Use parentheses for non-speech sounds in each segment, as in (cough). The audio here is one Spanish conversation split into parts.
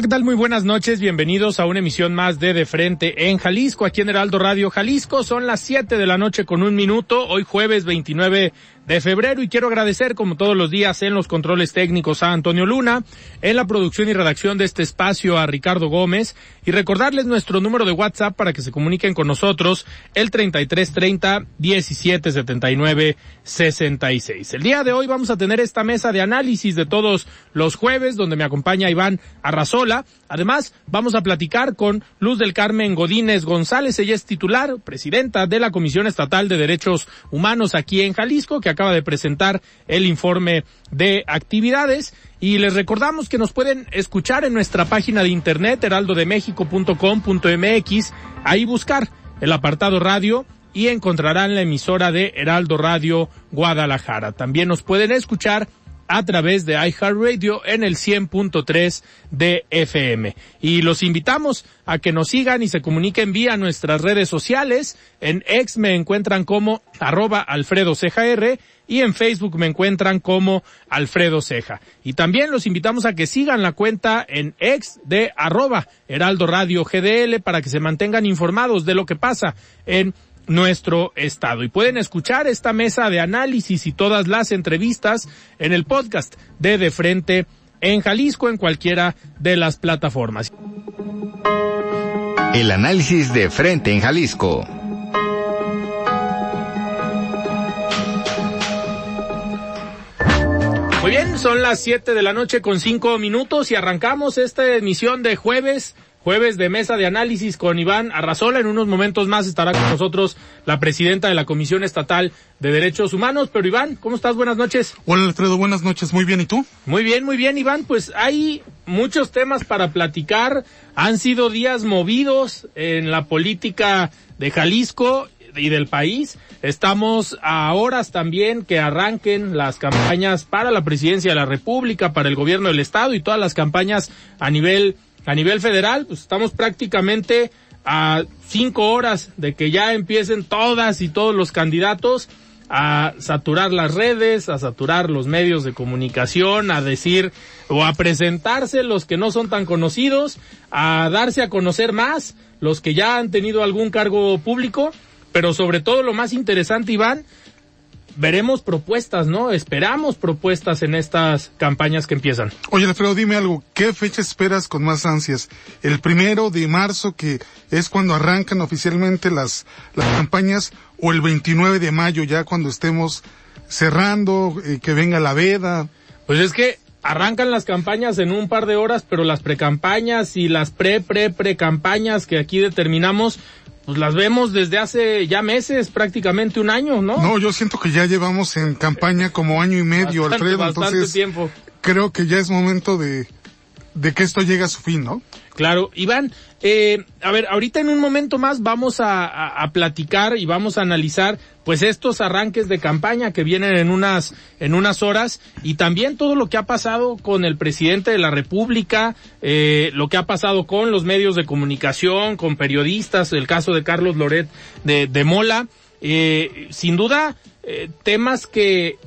¿Qué tal? Muy buenas noches. Bienvenidos a una emisión más de De Frente en Jalisco, aquí en Heraldo Radio Jalisco. Son las 7 de la noche con un minuto, hoy jueves 29 de febrero y quiero agradecer como todos los días en los controles técnicos a Antonio Luna, en la producción y redacción de este espacio a Ricardo Gómez y recordarles nuestro número de WhatsApp para que se comuniquen con nosotros el 3330 1779 66. El día de hoy vamos a tener esta mesa de análisis de todos los jueves donde me acompaña Iván Arrazola. Además, vamos a platicar con Luz del Carmen Godínez González. Ella es titular, presidenta de la Comisión Estatal de Derechos Humanos aquí en Jalisco, que acaba de presentar el informe de actividades. Y les recordamos que nos pueden escuchar en nuestra página de internet, heraldodemexico.com.mx, ahí buscar el apartado radio y encontrarán la emisora de Heraldo Radio Guadalajara. También nos pueden escuchar a través de iHeartRadio en el 100.3 de FM. Y los invitamos a que nos sigan y se comuniquen vía nuestras redes sociales. En X me encuentran como arroba Alfredo R y en Facebook me encuentran como Alfredo Ceja. Y también los invitamos a que sigan la cuenta en X de arroba Heraldo Radio GDL para que se mantengan informados de lo que pasa en nuestro estado. Y pueden escuchar esta mesa de análisis y todas las entrevistas en el podcast de De Frente en Jalisco en cualquiera de las plataformas. El análisis de Frente en Jalisco. Muy bien, son las 7 de la noche con 5 minutos y arrancamos esta emisión de jueves jueves de mesa de análisis con Iván Arrazola. En unos momentos más estará con nosotros la presidenta de la Comisión Estatal de Derechos Humanos. Pero Iván, ¿cómo estás? Buenas noches. Hola Alfredo, buenas noches. Muy bien, ¿y tú? Muy bien, muy bien, Iván. Pues hay muchos temas para platicar. Han sido días movidos en la política de Jalisco y del país. Estamos a horas también que arranquen las campañas para la presidencia de la República, para el gobierno del Estado y todas las campañas a nivel a nivel federal, pues estamos prácticamente a cinco horas de que ya empiecen todas y todos los candidatos a saturar las redes, a saturar los medios de comunicación, a decir o a presentarse los que no son tan conocidos, a darse a conocer más los que ya han tenido algún cargo público, pero sobre todo lo más interesante, Iván, veremos propuestas, ¿no? Esperamos propuestas en estas campañas que empiezan. Oye, Alfredo, dime algo. ¿Qué fecha esperas con más ansias? ¿El primero de marzo, que es cuando arrancan oficialmente las, las campañas, o el 29 de mayo, ya cuando estemos cerrando, eh, que venga la veda? Pues es que arrancan las campañas en un par de horas, pero las precampañas y las pre, pre, pre campañas que aquí determinamos, pues las vemos desde hace ya meses, prácticamente un año, ¿no? No, yo siento que ya llevamos en campaña como año y medio, bastante, Alfredo. Bastante entonces, tiempo. creo que ya es momento de, de que esto llegue a su fin, ¿no? Claro, Iván, eh, a ver, ahorita en un momento más vamos a, platicar y vamos a analizar pues estos arranques de campaña que vienen en unas, en unas horas y también todo lo que ha pasado con el presidente de la República, eh, lo que ha pasado con los medios de comunicación, con periodistas, el caso de Carlos Loret de, de Mola, eh, sin duda eh, temas que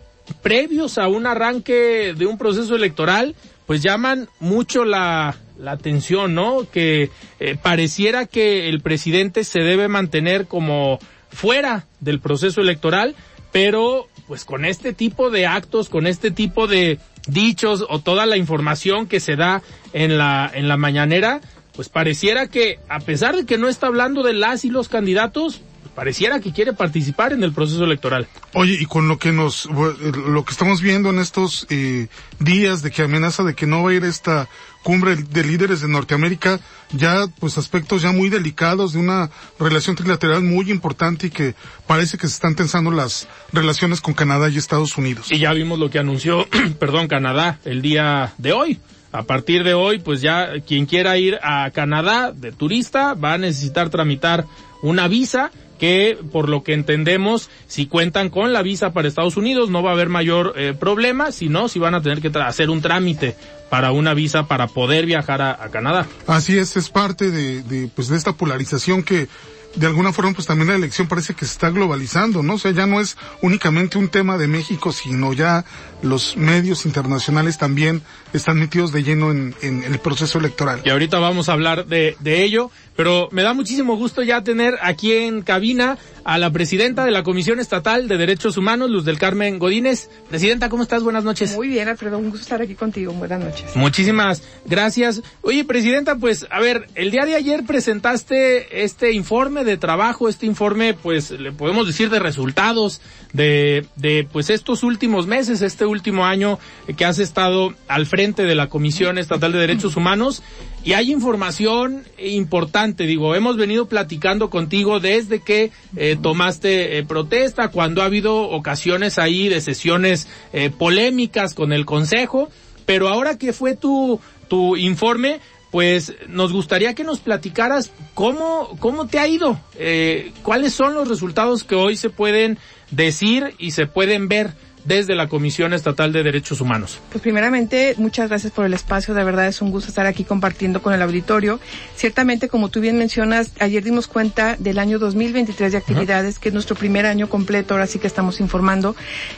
previos a un arranque de un proceso electoral pues llaman mucho la, la atención, ¿no? Que eh, pareciera que el presidente se debe mantener como fuera del proceso electoral, pero pues con este tipo de actos, con este tipo de dichos o toda la información que se da en la, en la mañanera, pues pareciera que, a pesar de que no está hablando de las y los candidatos, pareciera que quiere participar en el proceso electoral. Oye, y con lo que nos, lo que estamos viendo en estos eh, días de que amenaza de que no va a ir esta cumbre de líderes de Norteamérica, ya pues aspectos ya muy delicados de una relación trilateral muy importante y que parece que se están tensando las relaciones con Canadá y Estados Unidos. Y ya vimos lo que anunció, (clears throat) perdón, Canadá el día de hoy. A partir de hoy, pues ya quien quiera ir a Canadá de turista va a necesitar tramitar una visa que por lo que entendemos, si cuentan con la visa para Estados Unidos no va a haber mayor eh, problema, sino si van a tener que hacer un trámite para una visa para poder viajar a, a Canadá. Así es, es parte de, de, pues de esta polarización que de alguna forma pues también la elección parece que se está globalizando, ¿no? O sea, ya no es únicamente un tema de México, sino ya los medios internacionales también están metidos de lleno en, en el proceso electoral. Y ahorita vamos a hablar de, de ello, pero me da muchísimo gusto ya tener aquí en cabina a la presidenta de la Comisión Estatal de Derechos Humanos, Luz del Carmen Godínez. Presidenta, ¿cómo estás? Buenas noches. Muy bien, Alfredo, un gusto estar aquí contigo. Buenas noches. Muchísimas gracias. Oye, presidenta, pues, a ver, el día de ayer presentaste este informe de trabajo, este informe, pues, le podemos decir de resultados de, de, pues, estos últimos meses, este último año que has estado al frente de la Comisión Estatal de Derechos Humanos. Y hay información importante, digo, hemos venido platicando contigo desde que eh, tomaste eh, protesta, cuando ha habido ocasiones ahí de sesiones eh, polémicas con el Consejo, pero ahora que fue tu, tu informe, pues nos gustaría que nos platicaras cómo, cómo te ha ido, eh, cuáles son los resultados que hoy se pueden decir y se pueden ver desde la Comisión Estatal de Derechos Humanos. Pues primeramente, muchas gracias por el espacio. De verdad es un gusto estar aquí compartiendo con el auditorio. Ciertamente, como tú bien mencionas, ayer dimos cuenta del año 2023 de actividades, que es nuestro primer año completo, ahora sí que estamos informando.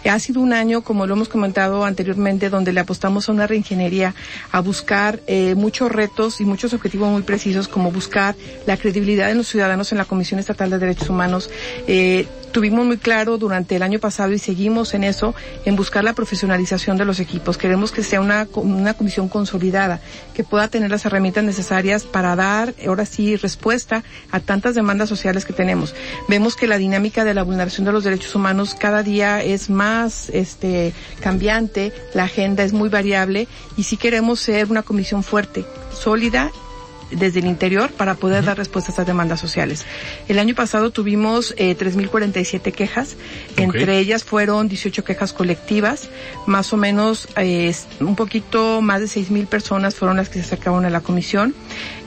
Ha sido un año, como lo hemos comentado anteriormente, donde le apostamos a una reingeniería, a buscar eh, muchos retos y muchos objetivos muy precisos, como buscar la credibilidad de los ciudadanos en la Comisión Estatal de Derechos Humanos. Eh, tuvimos muy claro durante el año pasado y seguimos en eso, en buscar la profesionalización de los equipos. Queremos que sea una, una comisión consolidada, que pueda tener las herramientas necesarias para dar, ahora sí, respuesta a tantas demandas sociales que tenemos. Vemos que la dinámica de la vulneración de los derechos humanos cada día es más, este, cambiante, la agenda es muy variable y sí queremos ser una comisión fuerte, sólida desde el interior para poder dar respuesta a estas demandas sociales. El año pasado tuvimos eh, 3.047 quejas, entre ellas fueron 18 quejas colectivas, más o menos eh, un poquito más de 6.000 personas fueron las que se acercaron a la comisión.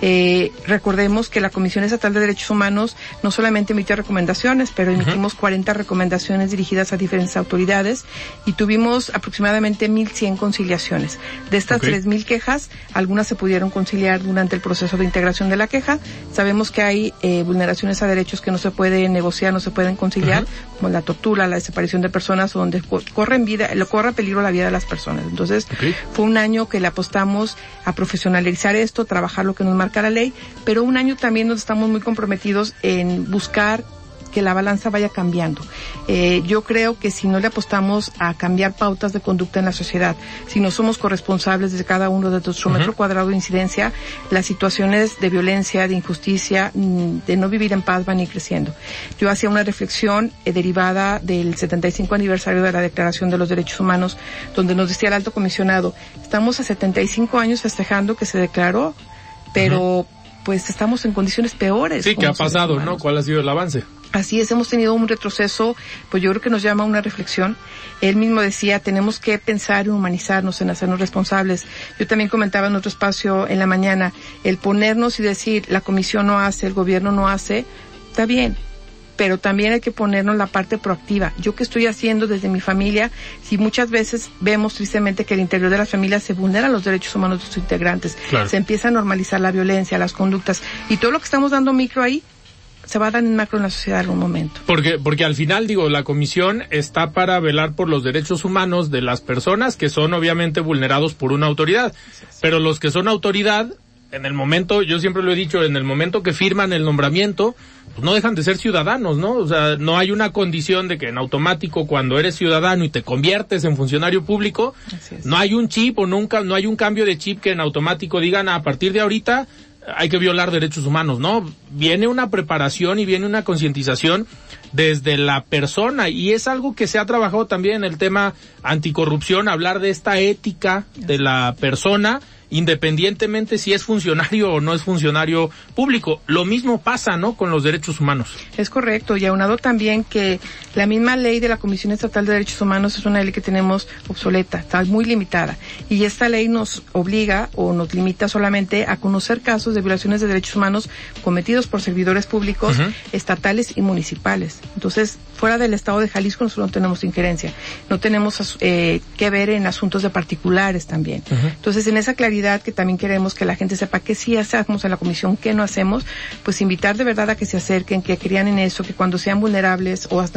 Eh, recordemos que la Comisión Estatal de Derechos Humanos no solamente emitió recomendaciones, pero emitimos 40 recomendaciones dirigidas a diferentes autoridades y tuvimos aproximadamente 1.100 conciliaciones. De estas Ok. 3.000 quejas, algunas se pudieron conciliar durante el proceso de integración de la queja. Sabemos que hay eh, vulneraciones a derechos que no se pueden negociar, no se pueden conciliar, como la tortura, la desaparición de personas, o donde co- corren vida, lo corre peligro la vida de las personas. Entonces, fue un año que le apostamos a profesionalizar esto, trabajar lo que nos marca la ley, pero un año también donde estamos muy comprometidos en buscar que la balanza vaya cambiando. Eh, yo creo que si no le apostamos a cambiar pautas de conducta en la sociedad, si no somos corresponsables de cada uno de nuestro metro cuadrado de incidencia, las situaciones de violencia, de injusticia, mm, de no vivir en paz van a ir creciendo. Yo hacía una reflexión eh, derivada del 75 aniversario de la Declaración de los Derechos Humanos, donde nos decía el alto comisionado, estamos a 75 años festejando que se declaró, pero pues estamos en condiciones peores. Sí, ¿qué ha pasado, humanos. no? ¿Cuál ha sido el avance? Así es, hemos tenido un retroceso, pues yo creo que nos llama a una reflexión. Él mismo decía, tenemos que pensar y humanizarnos en hacernos responsables. Yo también comentaba en otro espacio en la mañana, el ponernos y decir, la comisión no hace, el gobierno no hace, está bien, pero también hay que ponernos la parte proactiva. Yo que estoy haciendo desde mi familia, si muchas veces vemos tristemente que al interior de las familias se vulneran los derechos humanos de sus integrantes, Claro. se empieza a normalizar la violencia, las conductas, y todo lo que estamos dando micro ahí, se va a dar en macro en la sociedad en algún momento. Porque, porque al final, digo, la comisión está para velar por los derechos humanos de las personas que son obviamente vulnerados por una autoridad. Pero los que son autoridad en el momento, yo siempre lo he dicho, en el momento que firman el nombramiento, pues no dejan de ser ciudadanos, ¿no? O sea, no hay una condición de que en automático cuando eres ciudadano y te conviertes en funcionario público, no hay un chip o nunca, no hay un cambio de chip que en automático digan a partir de ahorita hay que violar derechos humanos, ¿no? Viene una preparación y viene una concientización desde la persona y es algo que se ha trabajado también en el tema anticorrupción, hablar de esta ética de la persona independientemente si es funcionario o no es funcionario público. Lo mismo pasa, ¿no?, con los derechos humanos. Es correcto, y aunado también que la misma ley de la Comisión Estatal de Derechos Humanos es una ley que tenemos obsoleta, está muy limitada, y esta ley nos obliga o nos limita solamente a conocer casos de violaciones de derechos humanos cometidos por servidores públicos estatales y municipales. Entonces, fuera del Estado de Jalisco nosotros no tenemos injerencia, no tenemos eh, que ver en asuntos de particulares también. Entonces, en esa claridad que también queremos que la gente sepa que sí hacemos en la comisión, que no hacemos, pues invitar de verdad a que se acerquen, que crean en eso, que cuando sean vulnerables o han,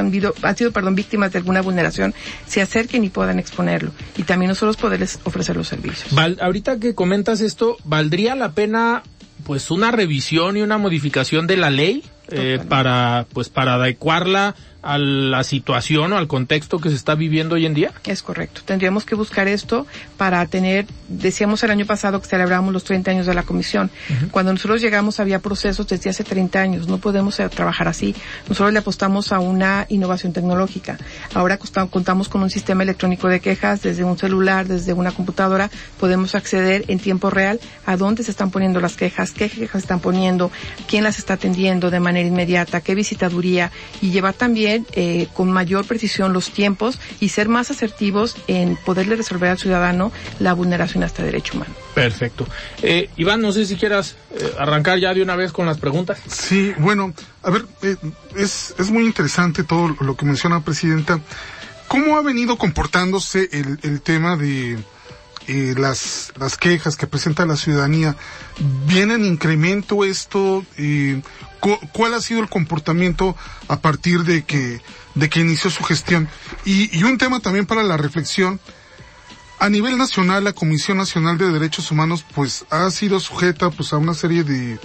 han sido perdón, víctimas de alguna vulneración, se acerquen y puedan exponerlo. Y también nosotros poderles ofrecer los servicios. Val, ahorita que comentas esto, ¿valdría la pena pues una revisión y una modificación de la ley eh, para pues para adecuarla a la situación o al contexto que se está viviendo hoy en día? Es correcto. Tendríamos que buscar esto para tener, decíamos el año pasado que celebramos los 30 años de la comisión. Cuando nosotros llegamos había procesos desde hace 30 años. No podemos trabajar así. Nosotros le apostamos a una innovación tecnológica. Ahora contamos con un sistema electrónico de quejas desde un celular, desde una computadora. Podemos acceder en tiempo real a dónde se están poniendo las quejas, qué quejas están poniendo, quién las está atendiendo de manera inmediata, qué visitaduría y llevar también eh, con mayor precisión los tiempos y ser más asertivos en poderle resolver al ciudadano la vulneración a este derecho humano. Perfecto. Eh, Iván, no sé si quieras eh, arrancar ya de una vez con las preguntas. Sí, bueno, a ver, eh, es, es muy interesante todo lo que menciona Presidenta. ¿Cómo ha venido comportándose el, el tema de eh, las, las quejas que presenta la ciudadanía? ¿Viene en incremento esto? Eh, ¿Cuál ha sido el comportamiento a partir de que, de que inició su gestión? Y, y un tema también para la reflexión. A nivel nacional, la Comisión Nacional de Derechos Humanos, pues, ha sido sujeta, pues, a una serie de,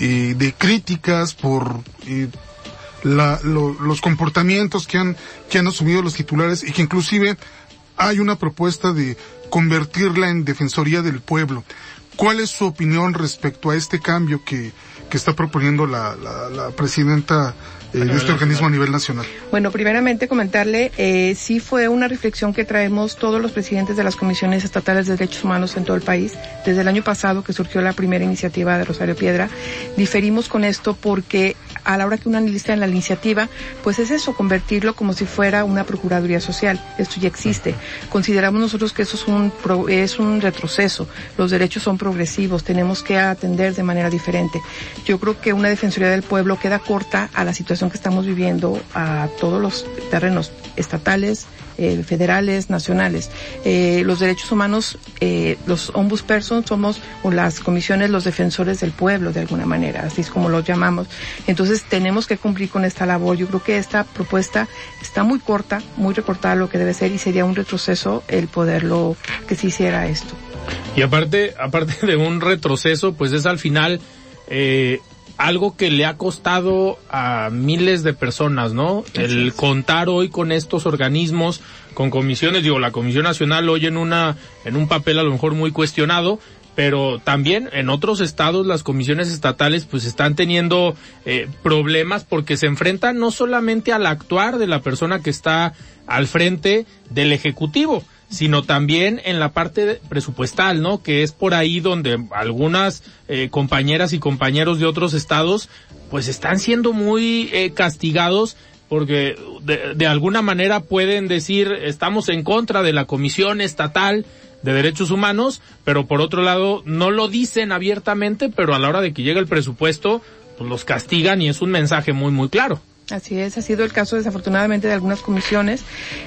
eh, de críticas por, eh, la, lo, los comportamientos que han, que han asumido los titulares y que inclusive hay una propuesta de convertirla en Defensoría del Pueblo. ¿Cuál es su opinión respecto a este cambio que, que está proponiendo la, la, la presidenta de este organismo a nivel nacional? Bueno, primeramente comentarle, eh, sí fue una reflexión que traemos todos los presidentes de las comisiones estatales de derechos humanos en todo el país. Desde el año pasado que surgió la primera iniciativa de Rosario Piedra, diferimos con esto porque a la hora que uno analiza en la iniciativa, pues es eso, convertirlo como si fuera una procuraduría social. Esto ya existe. Consideramos nosotros que eso es un, pro, es un retroceso. Los derechos son progresivos, tenemos que atender de manera diferente. Yo creo que una defensoría del pueblo queda corta a la situación que estamos viviendo a todos los terrenos estatales, eh, federales, nacionales. Eh, los derechos humanos, eh, los ombudspersons somos, o las comisiones, los defensores del pueblo de alguna manera, así es como los llamamos. Entonces tenemos que cumplir con esta labor. Yo creo que esta propuesta está muy corta, muy recortada lo que debe ser y sería un retroceso el poderlo, que se hiciera esto. Y aparte, aparte de un retroceso, pues es al final, eh, algo que le ha costado a miles de personas, ¿no? El contar hoy con estos organismos, con comisiones, digo, la Comisión Nacional hoy en una, en un papel a lo mejor muy cuestionado, pero también en otros estados las comisiones estatales pues están teniendo eh, problemas porque se enfrentan no solamente al actuar de la persona que está al frente del ejecutivo, sino también en la parte presupuestal, ¿no? Que es por ahí donde algunas eh, compañeras y compañeros de otros estados pues están siendo muy eh, castigados porque de, de, alguna manera pueden decir estamos en contra de la Comisión Estatal de Derechos Humanos, pero por otro lado no lo dicen abiertamente, pero a la hora de que llega el presupuesto, pues los castigan y es un mensaje muy muy claro. Así es, ha sido el caso desafortunadamente de algunas comisiones.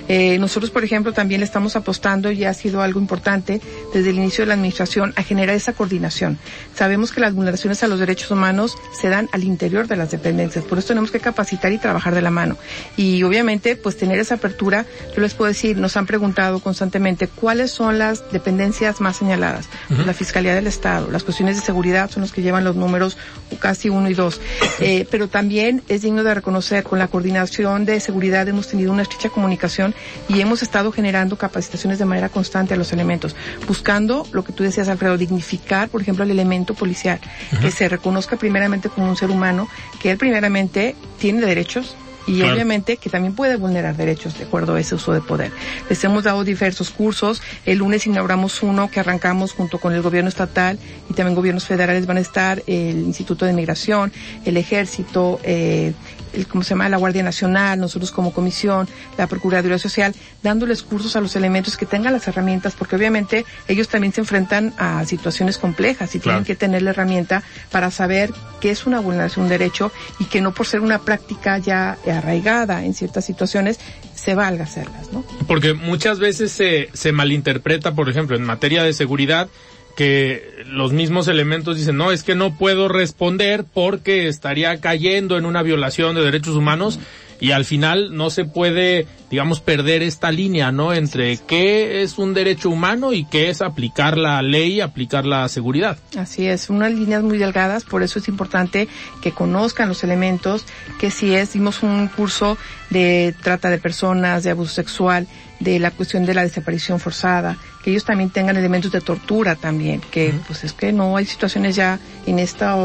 Eh, nosotros, por ejemplo, también le estamos apostando y ha sido algo importante desde el inicio de la administración a generar esa coordinación. Sabemos que las vulneraciones a los derechos humanos se dan al interior de las dependencias, por eso tenemos que capacitar y trabajar de la mano. Y obviamente, pues tener esa apertura, yo les puedo decir, nos han preguntado constantemente cuáles son las dependencias más señaladas. Pues la Fiscalía del Estado, las cuestiones de seguridad son los que llevan los números casi uno y dos. (clears throat) Eh, pero también es digno de reconocer con la coordinación de seguridad hemos tenido una estrecha comunicación y hemos estado generando capacitaciones de manera constante a los elementos, buscando lo que tú decías, Alfredo, dignificar, por ejemplo, el elemento policial, que se reconozca primeramente como un ser humano, que él primeramente tiene derechos, y obviamente que también puede vulnerar derechos de acuerdo a ese uso de poder. Les hemos dado diversos cursos. El lunes inauguramos uno que arrancamos junto con el gobierno estatal y también gobiernos federales van a estar el Instituto de Migración, el Ejército, eh, el, ¿cómo se llama? La Guardia Nacional, nosotros como comisión, la Procuraduría Social, dándoles cursos a los elementos que tengan las herramientas, porque obviamente ellos también se enfrentan a situaciones complejas y tienen que tener la herramienta para saber qué es una vulneración de un derecho y que no por ser una práctica ya arraigada en ciertas situaciones se valga hacerlas, ¿no? Porque muchas veces se, se malinterpreta, por ejemplo, en materia de seguridad, que los mismos elementos dicen, no, es que no puedo responder porque estaría cayendo en una violación de derechos humanos y al final no se puede, digamos, perder esta línea, ¿no? Entre qué es un derecho humano y qué es aplicar la ley, aplicar la seguridad. Así es, unas líneas muy delgadas, por eso es importante que conozcan los elementos, que si es, dimos un curso de trata de personas, de abuso sexual, de la cuestión de la desaparición forzada, que ellos también tengan elementos de tortura también, que pues es que no hay situaciones ya en esta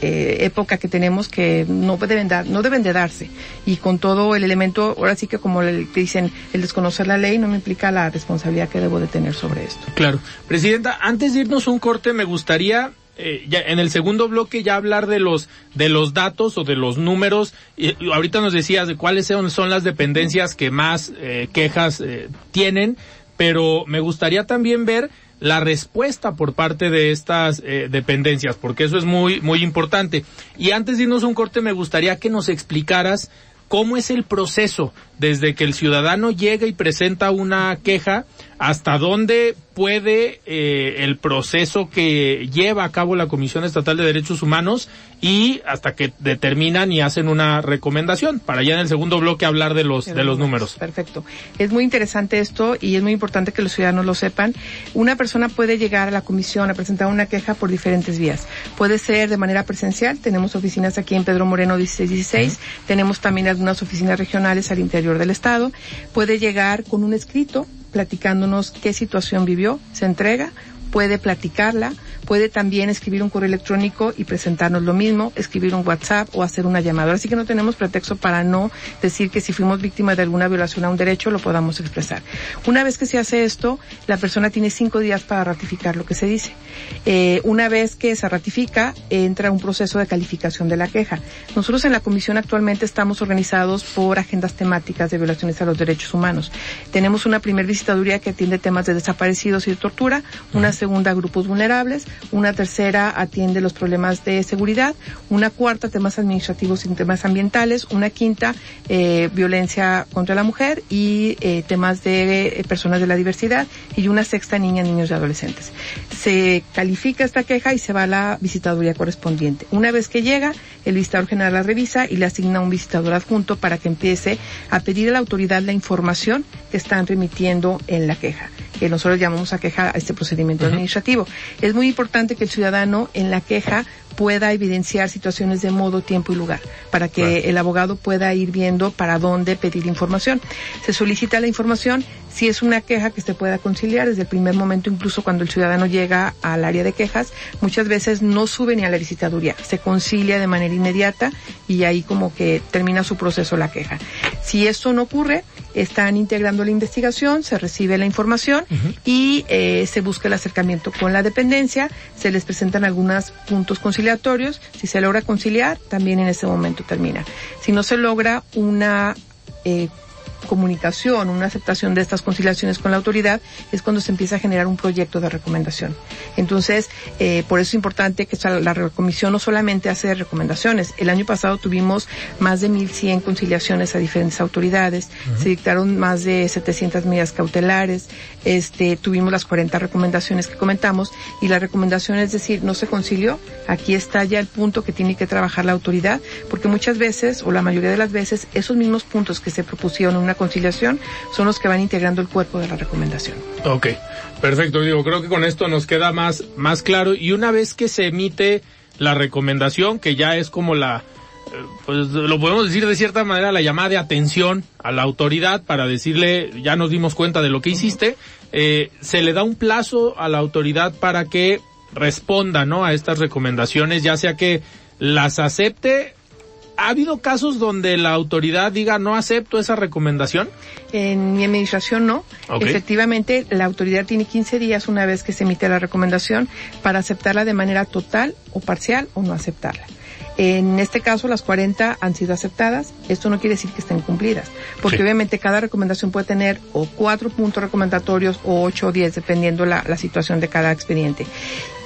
eh, época que tenemos que no deben dar, no deben de darse. Y con todo el elemento, ahora sí que como le dicen, el desconocer la ley no me implica la responsabilidad que debo de tener sobre esto. Claro. Presidenta, antes de irnos un corte, me gustaría eh, ya en el segundo bloque ya hablar de los de los datos o de los números. Y, ahorita nos decías de cuáles son, las dependencias que más eh, quejas eh, tienen, pero me gustaría también ver la respuesta por parte de estas dependencias, porque eso es muy muy importante. Y antes de irnos un corte, me gustaría que nos explicaras cómo es el proceso desde que el ciudadano llega y presenta una queja hasta dónde puede eh, el proceso que lleva a cabo la Comisión Estatal de Derechos Humanos y hasta que determinan y hacen una recomendación para ya en el segundo bloque hablar de los de los números. Perfecto. Es muy interesante esto y es muy importante que los ciudadanos lo sepan. Una persona puede llegar a la comisión a presentar una queja por diferentes vías. Puede ser de manera presencial, tenemos oficinas aquí en Pedro Moreno 1616, tenemos también algunas oficinas regionales al interior del estado. Puede llegar con un escrito platicándonos qué situación vivió, se entrega, puede platicarla, puede también escribir un correo electrónico y presentarnos lo mismo, escribir un WhatsApp o hacer una llamada. Así que no tenemos pretexto para no decir que si fuimos víctimas de alguna violación a un derecho lo podamos expresar. Una vez que se hace esto, la persona tiene cinco días para ratificar lo que se dice. Eh, una vez que se ratifica, entra un proceso de calificación de la queja. Nosotros en la comisión actualmente estamos organizados por agendas temáticas de violaciones a los derechos humanos. Tenemos una primer visitaduría que atiende temas de desaparecidos y de tortura, una segunda grupos vulnerables, una tercera atiende los problemas de seguridad, una cuarta temas administrativos y temas ambientales, una quinta eh, violencia contra la mujer y eh, temas de eh, personas de la diversidad y una sexta niñas, niños y adolescentes. Se califica esta queja y se va a la visitaduría correspondiente. Una vez que llega, el visitador general la revisa y le asigna un visitador adjunto para que empiece a pedir a la autoridad la información que están remitiendo en la queja que nosotros llamamos a queja a este procedimiento administrativo. Es muy importante que el ciudadano en la queja pueda evidenciar situaciones de modo, tiempo y lugar, para que el abogado pueda ir viendo para dónde pedir información. Se solicita la información si es una queja que se pueda conciliar desde el primer momento, incluso cuando el ciudadano llega al área de quejas, muchas veces no sube ni a la visitaduría, se concilia de manera inmediata y ahí como que termina su proceso la queja. Si esto no ocurre, están integrando la investigación, se recibe la información y eh, se busca el acercamiento con la dependencia, se les presentan algunos puntos conciliatorios, si se logra conciliar, también en ese momento termina. Si no se logra una eh, comunicación, una aceptación de estas conciliaciones con la autoridad, es cuando se empieza a generar un proyecto de recomendación. Entonces, eh, por eso es importante que la comisión no solamente hace recomendaciones. El año pasado tuvimos más de 1.100 conciliaciones a diferentes autoridades, se dictaron más de 700 medidas cautelares, este, tuvimos las 40 recomendaciones que comentamos y la recomendación es decir, no se concilió, aquí está ya el punto que tiene que trabajar la autoridad, porque muchas veces, o la mayoría de las veces, esos mismos puntos que se propusieron en una conciliación son los que van integrando el cuerpo de la recomendación. Ok, perfecto. Digo, creo que con esto nos queda más, más claro. Y una vez que se emite la recomendación, que ya es como la, eh, pues lo podemos decir de cierta manera, la llamada de atención a la autoridad para decirle, ya nos dimos cuenta de lo que hiciste, eh, se le da un plazo a la autoridad para que responda, ¿no? A estas recomendaciones, ya sea que las acepte ¿Ha habido casos donde la autoridad diga no acepto esa recomendación? En mi administración no. Efectivamente, la autoridad tiene 15 días una vez que se emite la recomendación para aceptarla de manera total o parcial o no aceptarla. En este caso, las 40 han sido aceptadas. Esto no quiere decir que estén cumplidas, porque obviamente cada recomendación puede tener o cuatro puntos recomendatorios o ocho o diez, dependiendo la, la situación de cada expediente.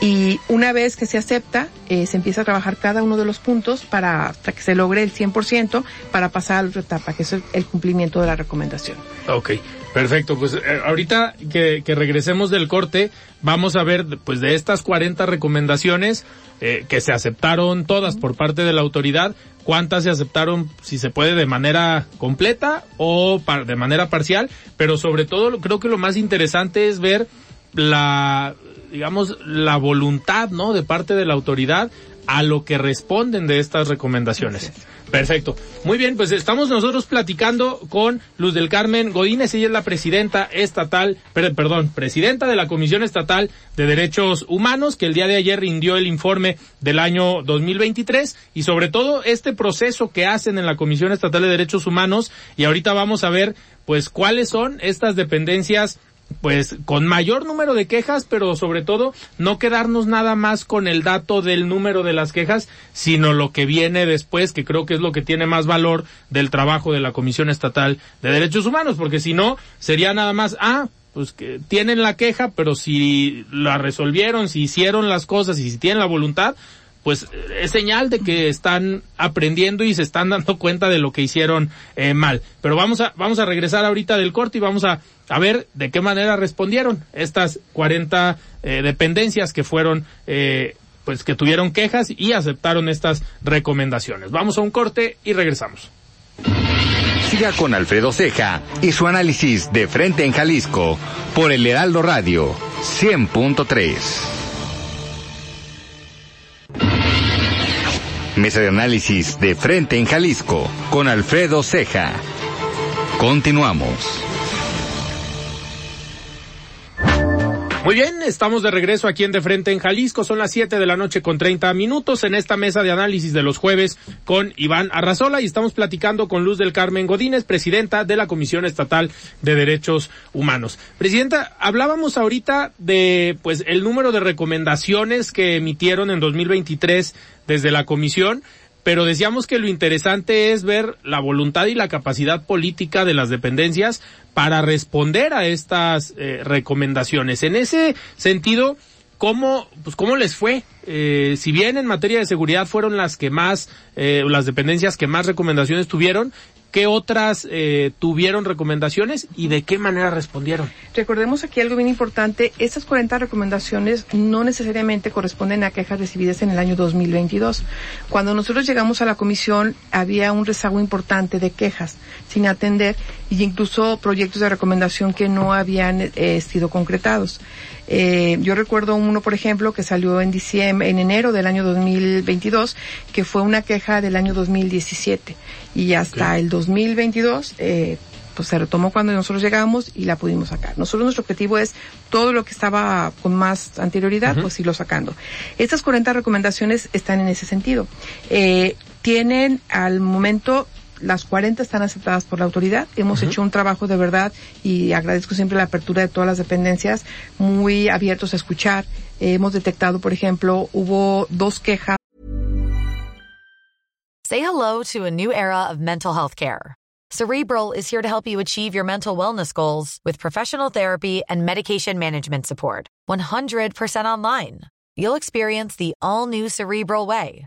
Y una vez que se acepta, eh, se empieza a trabajar cada uno de los puntos para hasta que se logre el 100% para pasar a la otra etapa, que es el, cumplimiento de la recomendación. Ok, perfecto. Pues eh, ahorita que, que, regresemos del corte, vamos a ver, pues de estas 40 recomendaciones eh, que se aceptaron todas por parte de la autoridad, cuántas se aceptaron, si se puede, de manera completa o de manera parcial, pero sobre todo creo que lo más interesante es ver la digamos, la voluntad, ¿no? De parte de la autoridad a lo que responden de estas recomendaciones. Perfecto. Muy bien, pues estamos nosotros platicando con Luz del Carmen Godínez, ella es la presidenta estatal, perdón, presidenta de la Comisión Estatal de Derechos Humanos, que el día de ayer rindió el informe del año 2023 y sobre todo este proceso que hacen en la Comisión Estatal de Derechos Humanos y ahorita vamos a ver pues cuáles son estas dependencias pues con mayor número de quejas, pero sobre todo no quedarnos nada más con el dato del número de las quejas, sino lo que viene después, que creo que es lo que tiene más valor del trabajo de la Comisión Estatal de Derechos Humanos, porque si no, sería nada más, ah, pues que tienen la queja, pero si la resolvieron, si hicieron las cosas y si tienen la voluntad, pues es señal de que están aprendiendo y se están dando cuenta de lo que hicieron eh, mal. Pero vamos a, vamos a regresar ahorita del corte y vamos a, a ver de qué manera respondieron estas 40 eh, dependencias que fueron, eh, pues que tuvieron quejas y aceptaron estas recomendaciones. Vamos a un corte y regresamos. Siga con Alfredo Ceja y su análisis de frente en Jalisco por el Heraldo Radio 100.3. Mesa de análisis de frente en Jalisco con Alfredo Ceja. Continuamos. Muy bien, estamos de regreso aquí en De Frente en Jalisco. Son las 7 de la noche con 30 minutos en esta mesa de análisis de los jueves con Iván Arrazola y estamos platicando con Luz del Carmen Godínez, presidenta de la Comisión Estatal de Derechos Humanos. Presidenta, hablábamos ahorita de pues el número de recomendaciones que emitieron en 2023 desde la comisión, pero decíamos que lo interesante es ver la voluntad y la capacidad política de las dependencias para responder a estas eh, recomendaciones. En ese sentido, ¿cómo, pues, cómo les fue? Eh, si bien en materia de seguridad fueron las que más, eh, las dependencias que más recomendaciones tuvieron, ¿Qué otras eh, tuvieron recomendaciones y de qué manera respondieron? Recordemos aquí algo bien importante. Estas 40 recomendaciones no necesariamente corresponden a quejas recibidas en el año 2022. Cuando nosotros llegamos a la comisión había un rezago importante de quejas sin atender y incluso proyectos de recomendación que no habían eh, sido concretados. Eh, yo recuerdo uno, por ejemplo, que salió en diciembre, en enero del año 2022, que fue una queja del año 2017 y hasta el 2022 eh, pues se retomó cuando nosotros llegamos y la pudimos sacar. Nosotros nuestro objetivo es todo lo que estaba con más anterioridad, pues irlo sacando. Estas 40 recomendaciones están en ese sentido. Eh, tienen al momento las 40 están aceptadas por la autoridad. Hemos hecho un trabajo de verdad y agradezco siempre la apertura de todas las dependencias, muy abiertos a escuchar. hemos detectado, por ejemplo, hubo dos quejas. Say hello to a new era of mental health care. Cerebral is here to help you achieve your mental wellness goals with professional therapy and medication management support. 100% online. You'll experience the all new Cerebral Way,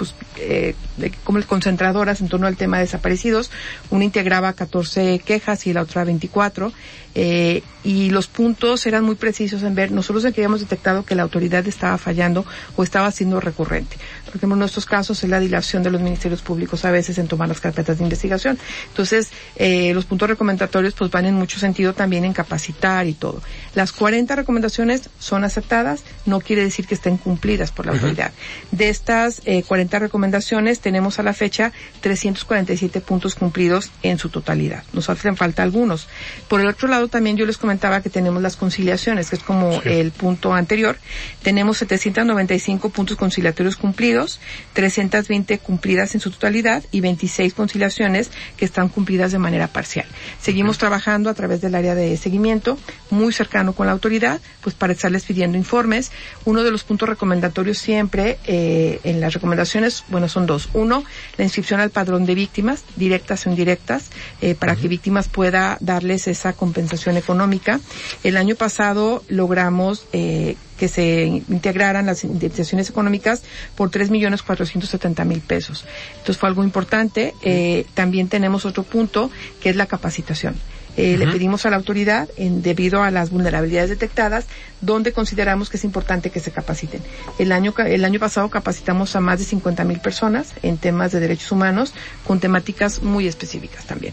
pues, eh, de- como concentradoras en torno al tema de desaparecidos. Una integraba 14 quejas y la otra 24. eh, y los puntos eran muy precisos en ver, nosotros habíamos detectado que la autoridad estaba fallando o estaba siendo recurrente. Por ejemplo, en nuestros casos es la dilación de los ministerios públicos a veces en tomar las carpetas de investigación. Entonces, eh, los puntos recomendatorios pues van en mucho sentido también en capacitar y todo. Las 40 recomendaciones son aceptadas, no quiere decir que estén cumplidas por la autoridad. De estas eh, 40 recomendaciones tenemos a la fecha 347 puntos cumplidos en su totalidad. Nos hacen falta algunos. Por el otro lado, también yo les comentaba que tenemos las conciliaciones, que es como el punto anterior. Tenemos 795 puntos conciliatorios cumplidos, 320 cumplidas en su totalidad y 26 conciliaciones que están cumplidas de manera parcial. Seguimos trabajando a través del área de seguimiento, muy cercano con la autoridad, pues para estarles pidiendo informes. Uno de los puntos recomendatorios siempre eh, en las recomendaciones, bueno, son dos. Uno, la inscripción al padrón de víctimas, directas o indirectas, eh, para que víctimas pueda darles esa compensación económica. El año pasado logramos eh, que se integraran las indemnizaciones económicas por tres millones cuatrocientos setenta mil pesos. Entonces fue algo importante. Eh, también tenemos otro punto que es la capacitación. Eh, Le pedimos a la autoridad, en, debido a las vulnerabilidades detectadas, donde consideramos que es importante que se capaciten. El año, el año pasado capacitamos a más de 50 mil personas en temas de derechos humanos con temáticas muy específicas también.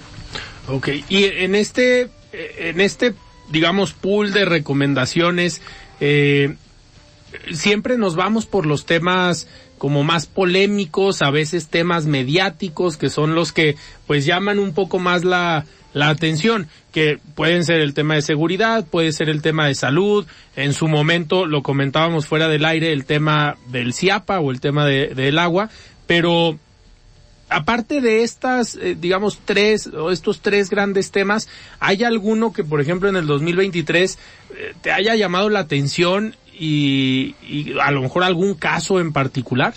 Ok, y en este, en este, digamos, pool de recomendaciones, eh, siempre nos vamos por los temas como más polémicos, a veces temas mediáticos, que son los que pues llaman un poco más la, la atención, que pueden ser el tema de seguridad, puede ser el tema de salud, en su momento lo comentábamos fuera del aire, el tema del CIAPA o el tema de- del agua, pero aparte de estas, eh, digamos, tres, o estos tres grandes temas, ¿hay alguno que, por ejemplo, en el 2023 eh, te haya llamado la atención y, y a lo mejor algún caso en particular?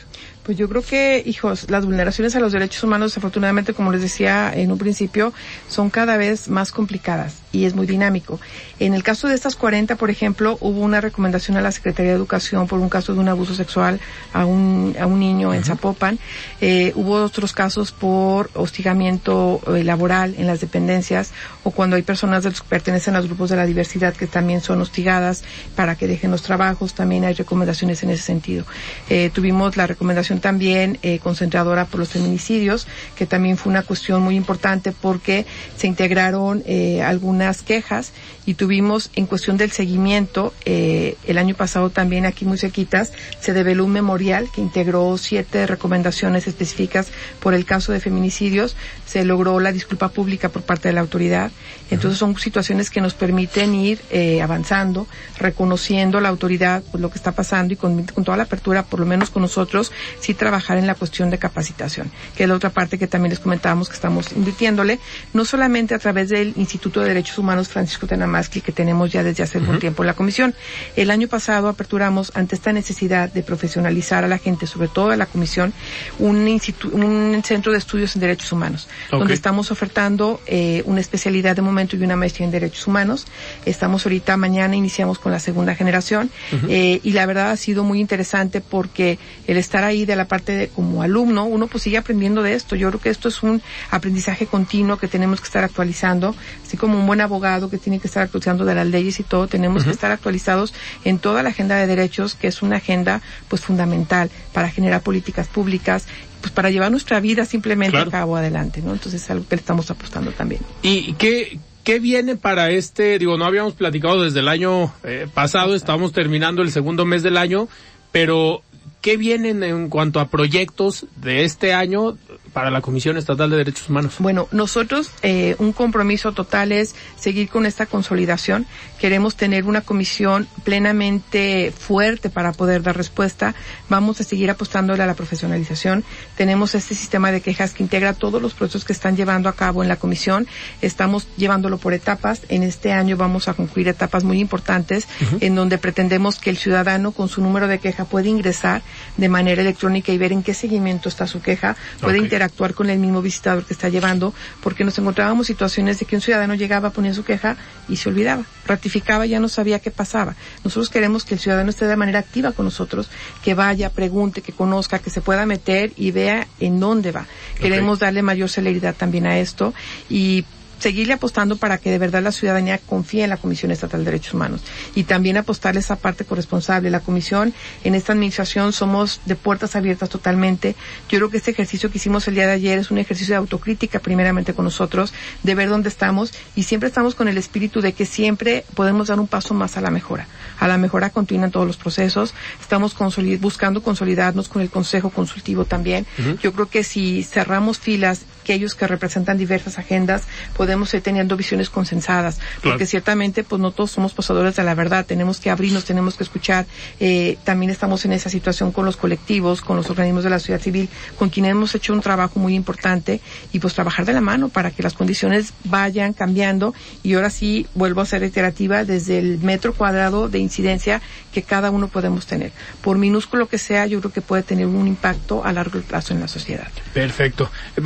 Pues yo creo que, hijos, las vulneraciones a los derechos humanos, desafortunadamente, como les decía en un principio, son cada vez más complicadas y es muy dinámico. En el caso de estas 40, por ejemplo, hubo una recomendación a la Secretaría de Educación por un caso de un abuso sexual a un, a un niño en Zapopan. Eh, hubo otros casos por hostigamiento eh, laboral en las dependencias o cuando hay personas que pertenecen a los grupos de la diversidad que también son hostigadas para que dejen los trabajos. También hay recomendaciones en ese sentido. Eh, tuvimos la recomendación también eh, concentradora por los feminicidios, que también fue una cuestión muy importante porque se integraron eh, algunas quejas y tuvimos en cuestión del seguimiento, eh, el año pasado también aquí muy cerquitas, se develó un memorial que integró siete recomendaciones específicas por el caso de feminicidios, se logró la disculpa pública por parte de la autoridad, entonces son situaciones que nos permiten ir eh, avanzando, reconociendo la autoridad pues, lo que está pasando y con, con toda la apertura, por lo menos con nosotros, sí trabajar en la cuestión de capacitación, que es la otra parte que también les comentábamos que estamos invirtiéndole, no solamente a través del Instituto de Derechos Humanos Francisco Tenamazqui, que tenemos ya desde hace algún tiempo en la comisión. El año pasado aperturamos, ante esta necesidad de profesionalizar a la gente, sobre todo a la comisión, un, un centro de estudios en derechos humanos, donde estamos ofertando eh, una especialidad de momento y una maestría en derechos humanos. Estamos ahorita, mañana iniciamos con la segunda generación, eh, y la verdad ha sido muy interesante porque el estar ahí de la parte de, como alumno, uno pues sigue aprendiendo de esto. Yo creo que esto es un aprendizaje continuo que tenemos que estar actualizando, así como un buen abogado que tiene que estar actualizando de las leyes y todo, tenemos que estar actualizados en toda la agenda de derechos, que es una agenda pues fundamental para generar políticas públicas pues para llevar nuestra vida simplemente a cabo adelante, ¿no? Entonces es algo que le estamos apostando también. ¿Y qué, ¿Qué viene para este? Digo, no habíamos platicado desde el año eh, pasado, estábamos terminando el segundo mes del año, pero ¿qué vienen en cuanto a proyectos de este año para la Comisión Estatal de Derechos Humanos? Bueno, nosotros eh, un compromiso total es seguir con esta consolidación. Queremos tener una comisión plenamente fuerte para poder dar respuesta. Vamos a seguir apostándole a la profesionalización. Tenemos este sistema de quejas que integra todos los procesos que están llevando a cabo en la comisión. Estamos llevándolo por etapas. En este año vamos a concluir etapas muy importantes en donde pretendemos que el ciudadano con su número de queja puede ingresar de manera electrónica y ver en qué seguimiento está su queja. Puede interactuar con el mismo visitador que está llevando, porque nos encontrábamos situaciones de que un ciudadano llegaba, ponía su queja y se olvidaba, ratificaba, ya no sabía qué pasaba. Nosotros queremos que el ciudadano esté de manera activa con nosotros, que vaya, pregunte, que conozca, que se pueda meter y vea en dónde va. Queremos darle mayor celeridad también a esto y seguirle apostando para que de verdad la ciudadanía confíe en la Comisión Estatal de Derechos Humanos y también apostarle esa parte corresponsable. La Comisión en esta administración somos de puertas abiertas totalmente. Yo creo que este ejercicio que hicimos el día de ayer es un ejercicio de autocrítica primeramente con nosotros, de ver dónde estamos y siempre estamos con el espíritu de que siempre podemos dar un paso más a la mejora. A la mejora continua en todos los procesos. Estamos buscando consolidarnos con el Consejo Consultivo también. Yo creo que si cerramos filas, aquellos que representan diversas agendas, podemos ir teniendo visiones consensadas, porque ciertamente pues no todos somos posadores de la verdad, tenemos que abrirnos, tenemos que escuchar, eh, también estamos en esa situación con los colectivos, con los organismos de la sociedad civil, con quienes hemos hecho un trabajo muy importante y pues trabajar de la mano para que las condiciones vayan cambiando y ahora sí vuelvo a ser reiterativa desde el metro cuadrado de incidencia que cada uno podemos tener. Por minúsculo que sea, yo creo que puede tener un impacto a largo plazo en la sociedad. Perfecto. Eh,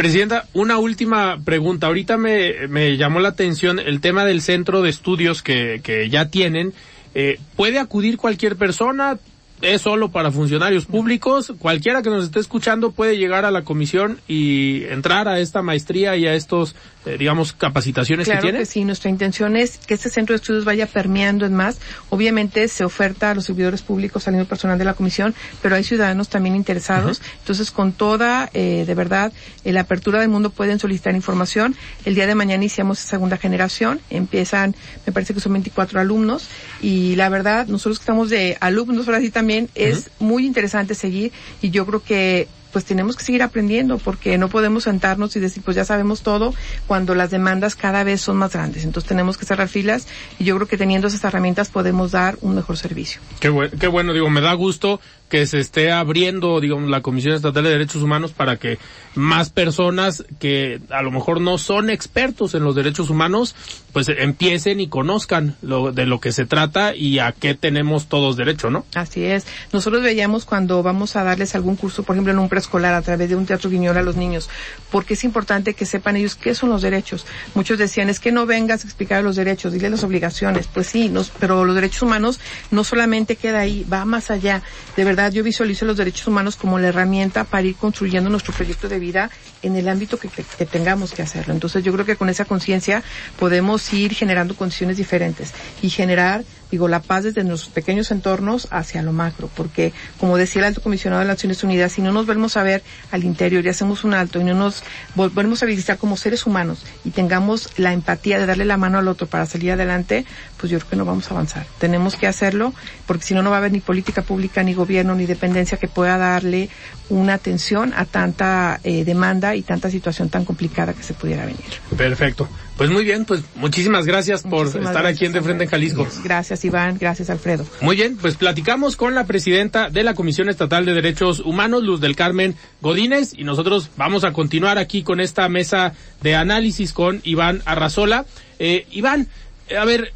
Una última pregunta. Ahorita me, me llamó la atención el tema del centro de estudios que, que ya tienen. Eh, ¿Puede acudir cualquier persona? Es solo para funcionarios públicos. Cualquiera que nos esté escuchando puede llegar a la comisión y entrar a esta maestría y a estos, eh, digamos, capacitaciones que tiene. Que sí, nuestra intención es que este centro de estudios vaya permeando en más. Obviamente se oferta a los servidores públicos, al nivel personal de la comisión, pero hay ciudadanos también interesados. Entonces, con toda, eh, de verdad, eh, la apertura del mundo pueden solicitar información. El día de mañana iniciamos segunda generación. Empiezan, me parece que son 24 alumnos y la verdad, nosotros que estamos de alumnos, ahora sí también es muy interesante seguir y yo creo que pues tenemos que seguir aprendiendo porque no podemos sentarnos y decir pues ya sabemos todo cuando las demandas cada vez son más grandes. Entonces tenemos que cerrar filas y yo creo que teniendo esas herramientas podemos dar un mejor servicio. Qué, qué bueno, digo, me da gusto que se esté abriendo, digamos, la Comisión Estatal de Derechos Humanos para que más personas que a lo mejor no son expertos en los derechos humanos, pues empiecen y conozcan lo, de lo que se trata y a qué tenemos todos derecho, ¿no? Así es. Nosotros veíamos cuando vamos a darles algún curso, por ejemplo, en un preescolar a través de un teatro guiñol a los niños, porque es importante que sepan ellos qué son los derechos. Muchos decían, es que no vengas a explicar los derechos, dile las obligaciones. Pues sí, nos, pero los derechos humanos no solamente queda ahí, va más allá. De verdad, yo visualizo los derechos humanos como la herramienta para ir construyendo nuestro proyecto de vida en el ámbito que, tengamos que hacerlo. Entonces yo creo que con esa conciencia podemos ir generando condiciones diferentes y generar digo, la paz desde nuestros pequeños entornos hacia lo macro, porque como decía el alto comisionado de las Naciones Unidas, si no nos volvemos a ver al interior y hacemos un alto y no nos volvemos a visitar como seres humanos y tengamos la empatía de darle la mano al otro para salir adelante, pues yo creo que no vamos a avanzar. Tenemos que hacerlo, porque si no, no va a haber ni política pública, ni gobierno, ni dependencia que pueda darle una atención a tanta eh, demanda y tanta situación tan complicada que se pudiera venir. Perfecto. Pues muy bien, pues muchísimas gracias por estar aquí en De Frente en Jalisco. Gracias, Iván. Gracias, Alfredo. Muy bien, pues platicamos con la presidenta de la Comisión Estatal de Derechos Humanos, Luz del Carmen Godínez, y nosotros vamos a continuar aquí con esta mesa de análisis con Iván Arrazola. Eh, Iván, eh, a ver,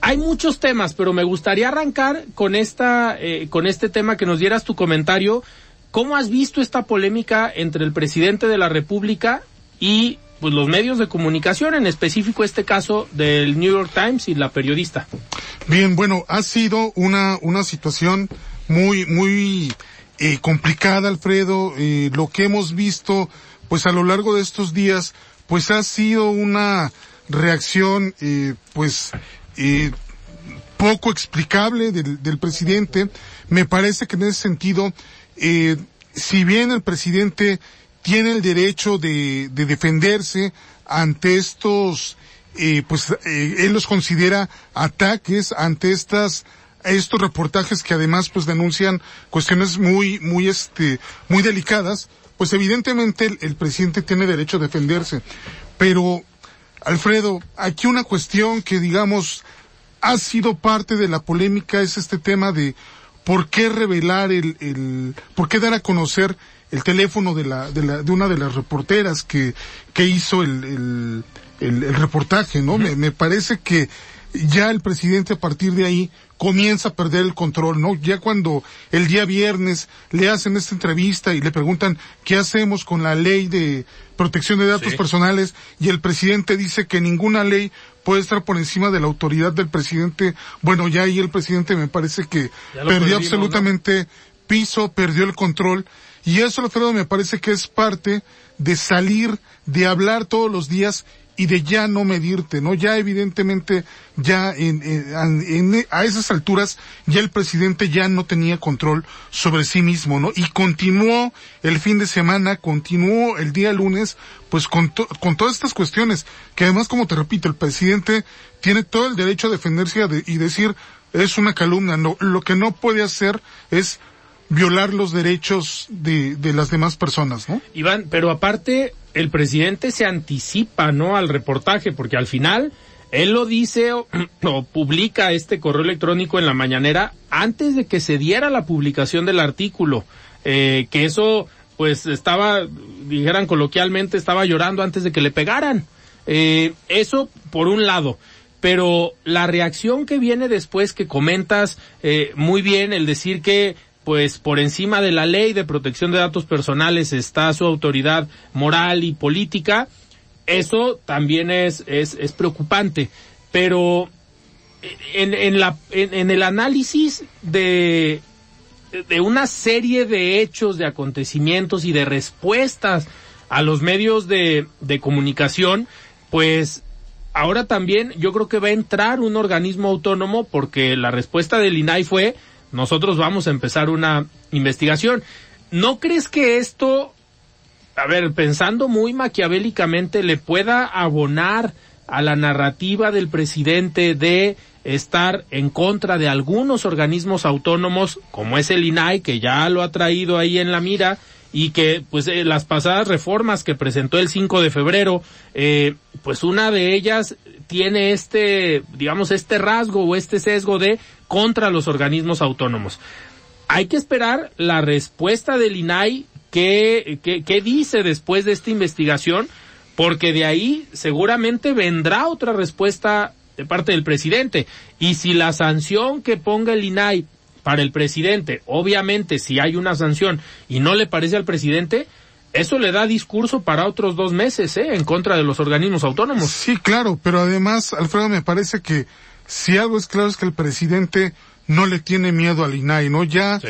hay muchos temas, pero me gustaría arrancar con esta, eh, con este tema que nos dieras tu comentario. ¿Cómo has visto esta polémica entre el presidente de la República y pues los medios de comunicación, en específico este caso del New York Times y la periodista? Bien, bueno, ha sido una, una situación muy, muy eh, complicada, Alfredo. Eh, lo que hemos visto, pues a lo largo de estos días, pues ha sido una reacción, eh, pues, eh, poco explicable del, del presidente. Me parece que en ese sentido, eh, si bien el presidente tiene el derecho de, de defenderse ante estos, eh, pues eh, él los considera ataques ante estas estos reportajes que además pues denuncian cuestiones muy muy este muy delicadas pues evidentemente el, el presidente tiene derecho a defenderse. Pero Alfredo aquí una cuestión que digamos ha sido parte de la polémica es este tema de por qué revelar el, el por qué dar a conocer el teléfono de la, de la, de una de las reporteras que, que hizo el, el, el, el reportaje, ¿no? me, me parece que ya el presidente a partir de ahí comienza a perder el control, ¿no? Ya cuando el día viernes le hacen esta entrevista y le preguntan qué hacemos con la ley de protección de datos Sí. personales y el presidente dice que ninguna ley puede estar por encima de la autoridad del presidente, bueno, ya ahí el presidente me parece que perdió absolutamente piso, perdió el control y eso, Alfredo, me parece que es parte de salir, de hablar todos los días y de ya no medirte, ¿no? Ya evidentemente, ya en, en- en- a esas alturas, ya el presidente ya no tenía control sobre sí mismo, ¿no? Y continuó el fin de semana, continuó el día lunes, pues con, to- con todas estas cuestiones, que además, como te repito, el presidente tiene todo el derecho a defenderse y a de- y decir, es una calumnia, no, lo que no puede hacer es violar los derechos de, de las demás personas, ¿no? Iván, pero aparte, el presidente se anticipa, ¿no? Al reportaje, porque al final, él lo dice (clears throat) o, publica este correo electrónico en la mañanera antes de que se diera la publicación del artículo. Eh, que eso, pues, estaba, dijeran coloquialmente, estaba llorando antes de que le pegaran. Eh, eso, por un lado. Pero la reacción que viene después, que comentas eh, muy bien, el decir que pues por encima de la ley de protección de datos personales está su autoridad moral y política, eso también es, es, es preocupante. Pero en, en, la, en, en el análisis de, de una serie de hechos, de acontecimientos y de respuestas a los medios de, de comunicación, pues ahora también yo creo que va a entrar un organismo autónomo porque la respuesta del INAI fue nosotros vamos a empezar una investigación. ¿No crees que esto, a ver, pensando muy maquiavélicamente, le pueda abonar a la narrativa del presidente de estar en contra de algunos organismos autónomos, como es el INAI, que ya lo ha traído ahí en la mira, y que pues eh, las pasadas reformas que presentó el 5 de febrero, eh, pues una de ellas tiene este, digamos, este rasgo o este sesgo de contra los organismos autónomos. Hay que esperar la respuesta del INAI que, que, que dice después de esta investigación, porque de ahí seguramente vendrá otra respuesta de parte del presidente. Y si la sanción que ponga el INAI para el presidente, obviamente si hay una sanción y no le parece al presidente, eso le da discurso para otros dos meses, ¿eh? En contra de los organismos autónomos. Sí, claro, pero además, Alfredo, me parece que si algo es claro es que el presidente no le tiene miedo al INAI, ¿no? Ya Sí.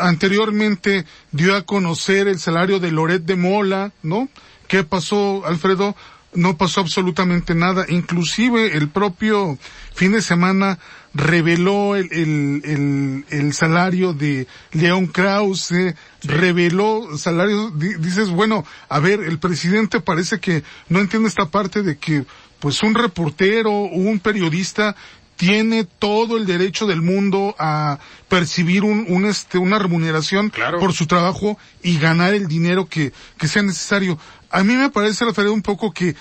anteriormente dio a conocer el salario de Loret de Mola, ¿no? ¿Qué pasó, Alfredo? No pasó absolutamente nada. Inclusive el propio fin de semana reveló el, el, el, el salario de León Krause, reveló salarios, di- dices, bueno, a ver, el presidente parece que no entiende esta parte de que pues un reportero o un periodista tiene todo el derecho del mundo a percibir un, un este, una remuneración Claro. por su trabajo y ganar el dinero que, que sea necesario. A mí me parece, Alfredo, un poco que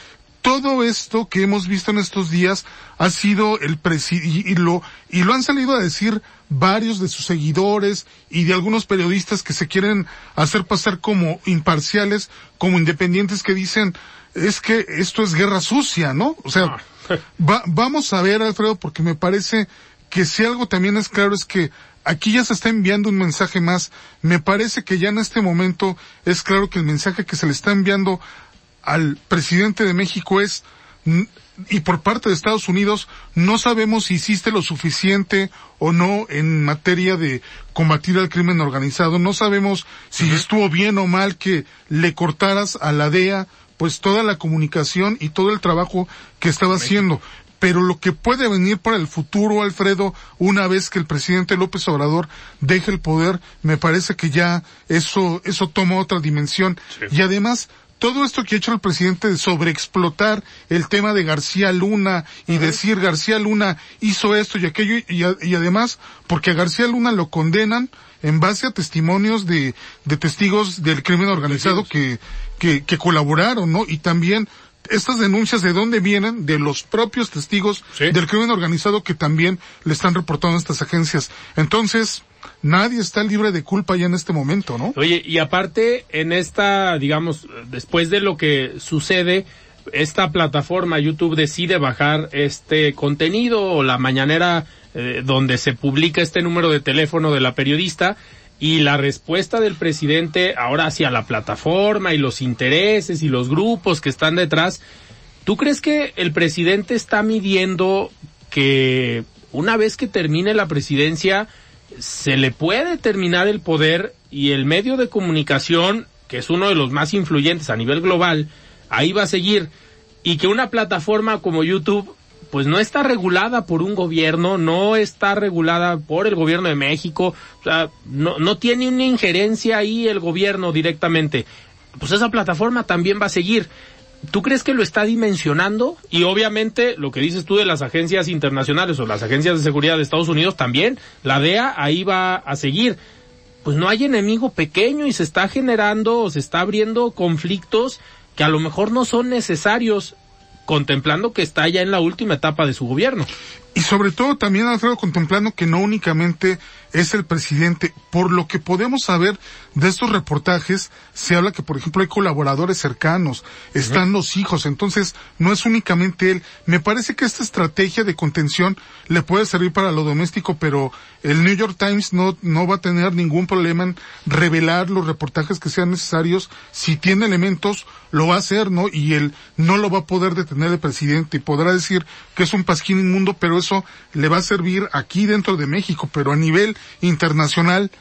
todo esto que hemos visto en estos días ha sido el presidente, y lo, y lo han salido a decir varios de sus seguidores y de algunos periodistas que se quieren hacer pasar como imparciales, como independientes que dicen, es que esto es guerra sucia, ¿no? O sea, (laughs) va, vamos a ver, Alfredo, porque me parece que si algo también es claro es que aquí ya se está enviando un mensaje más. Me parece que ya en este momento es claro que el mensaje que se le está enviando al presidente de México es y por parte de Estados Unidos no sabemos si hiciste lo suficiente o no en materia de combatir al crimen organizado. No sabemos si estuvo bien o mal que le cortaras a la DEA pues toda la comunicación y todo el trabajo que estaba haciendo. Pero lo que puede venir para el futuro, Alfredo, una vez que el presidente López Obrador deje el poder, me parece que ya eso, eso toma otra dimensión. Y además, todo esto que ha hecho el presidente de sobreexplotar el tema de García Luna y decir García Luna hizo esto y aquello y, y, además porque a García Luna lo condenan en base a testimonios de, de testigos del crimen organizado que, que, que colaboraron, ¿no? Y también estas denuncias de dónde vienen, de los propios testigos del crimen organizado que también le están reportando a estas agencias. Entonces, nadie está libre de culpa ya en este momento, ¿no? Oye, y aparte, en esta, digamos, después de lo que sucede, esta plataforma YouTube decide bajar este contenido o la mañanera eh, donde se publica este número de teléfono de la periodista y la respuesta del presidente ahora hacia la plataforma y los intereses y los grupos que están detrás, ¿tú crees que el presidente está midiendo que una vez que termine la presidencia se le puede terminar el poder y el medio de comunicación, que es uno de los más influyentes a nivel global, ahí va a seguir y que una plataforma como YouTube pues no está regulada por un gobierno, no está regulada por el gobierno de México, o sea, no, no tiene una injerencia ahí el gobierno directamente. Pues esa plataforma también va a seguir. ¿Tú crees que lo está dimensionando? Y obviamente lo que dices tú de las agencias internacionales o las agencias de seguridad de Estados Unidos también, la DEA ahí va a seguir. Pues no hay enemigo pequeño y se está generando o se está abriendo conflictos que a lo mejor no son necesarios contemplando que está ya en la última etapa de su gobierno. Y sobre todo también, Alfredo, contemplando que no únicamente es el presidente. Por lo que podemos saber de estos reportajes, se habla que, por ejemplo, hay colaboradores cercanos, están los hijos, entonces no es únicamente él. Me parece que esta estrategia de contención le puede servir para lo doméstico, pero el New York Times no, no va a tener ningún problema en revelar los reportajes que sean necesarios. Si tiene elementos, lo va a hacer, ¿no? Y él no lo va a poder detener el presidente y podrá decir que es un pasquín inmundo, pero eso le va a servir aquí dentro de México, pero a nivel internacional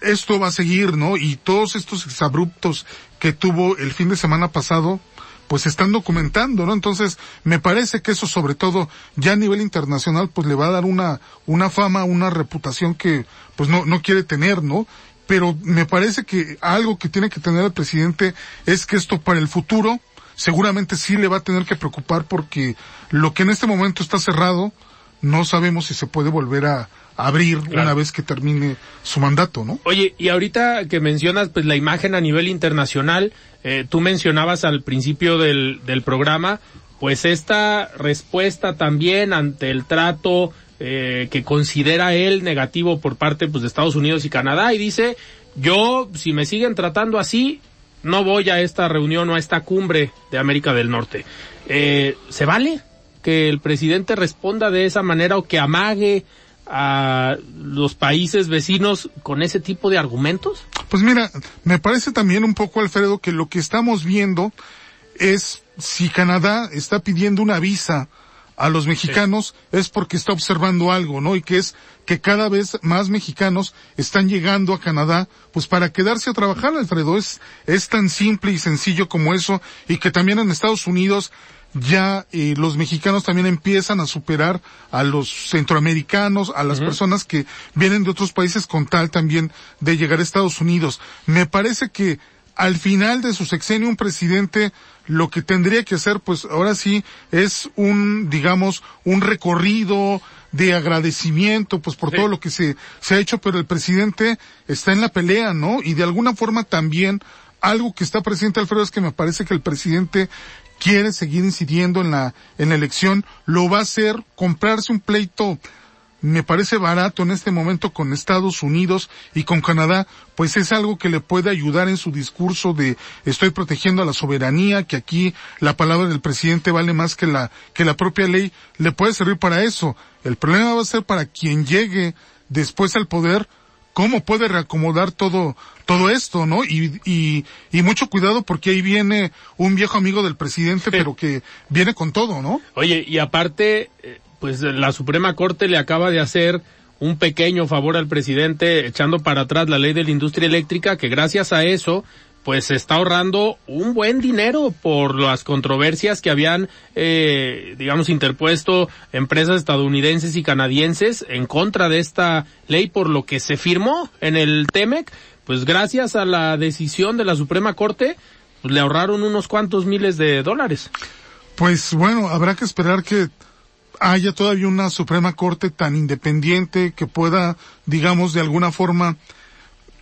esto va a seguir, ¿no? Y todos estos exabruptos que tuvo el fin de semana pasado, pues están documentando, ¿no? Entonces, me parece que eso sobre todo ya a nivel internacional pues le va a dar una una fama, una reputación que pues no no quiere tener, ¿no? Pero me parece que algo que tiene que tener el presidente es que esto para el futuro seguramente sí le va a tener que preocupar porque lo que en este momento está cerrado no sabemos si se puede volver a, abrir una vez que termine su mandato, ¿no? Oye, y ahorita que mencionas pues la imagen a nivel internacional, eh, tú mencionabas al principio del, del programa, pues esta respuesta también ante el trato eh, que considera él negativo por parte pues de Estados Unidos y Canadá y dice yo si me siguen tratando así no voy a esta reunión o a esta cumbre de América del Norte. Eh, ¿Se vale que el presidente responda de esa manera o que amague a los países vecinos con ese tipo de argumentos? Pues mira, me parece también un poco, Alfredo, que lo que estamos viendo es si Canadá está pidiendo una visa a los mexicanos es porque está observando algo, ¿no? Y que es que cada vez más mexicanos están llegando a Canadá, pues para quedarse a trabajar, Alfredo. Es, es tan simple y sencillo como eso. Y que también en Estados Unidos ya eh, los mexicanos también empiezan a superar a los centroamericanos, a las personas que vienen de otros países con tal también de llegar a Estados Unidos. Me parece que al final de su sexenio un presidente lo que tendría que hacer pues ahora sí es un digamos un recorrido de agradecimiento pues por todo lo que se, se ha hecho pero el presidente está en la pelea no y de alguna forma también algo que está presente Alfredo es que me parece que el presidente quiere seguir incidiendo en la, en la elección, lo va a hacer, comprarse un pleito me parece barato en este momento con Estados Unidos y con Canadá, pues es algo que le puede ayudar en su discurso de estoy protegiendo a la soberanía, que aquí la palabra del presidente vale más que la, que la propia ley, le puede servir para eso. El problema va a ser para quien llegue después al poder, cómo puede reacomodar todo, todo esto, ¿no? Y, y, y mucho cuidado porque ahí viene un viejo amigo del presidente, pero que viene con todo, ¿no? Oye, y aparte, eh, pues la Suprema Corte le acaba de hacer un pequeño favor al presidente echando para atrás la ley de la industria eléctrica que gracias a eso pues se está ahorrando un buen dinero por las controversias que habían, eh, digamos, interpuesto empresas estadounidenses y canadienses en contra de esta ley por lo que se firmó en el TEMEC, pues gracias a la decisión de la Suprema Corte, pues le ahorraron unos cuantos miles de dólares. Pues bueno, habrá que esperar que haya todavía una Suprema Corte tan independiente que pueda, digamos, de alguna forma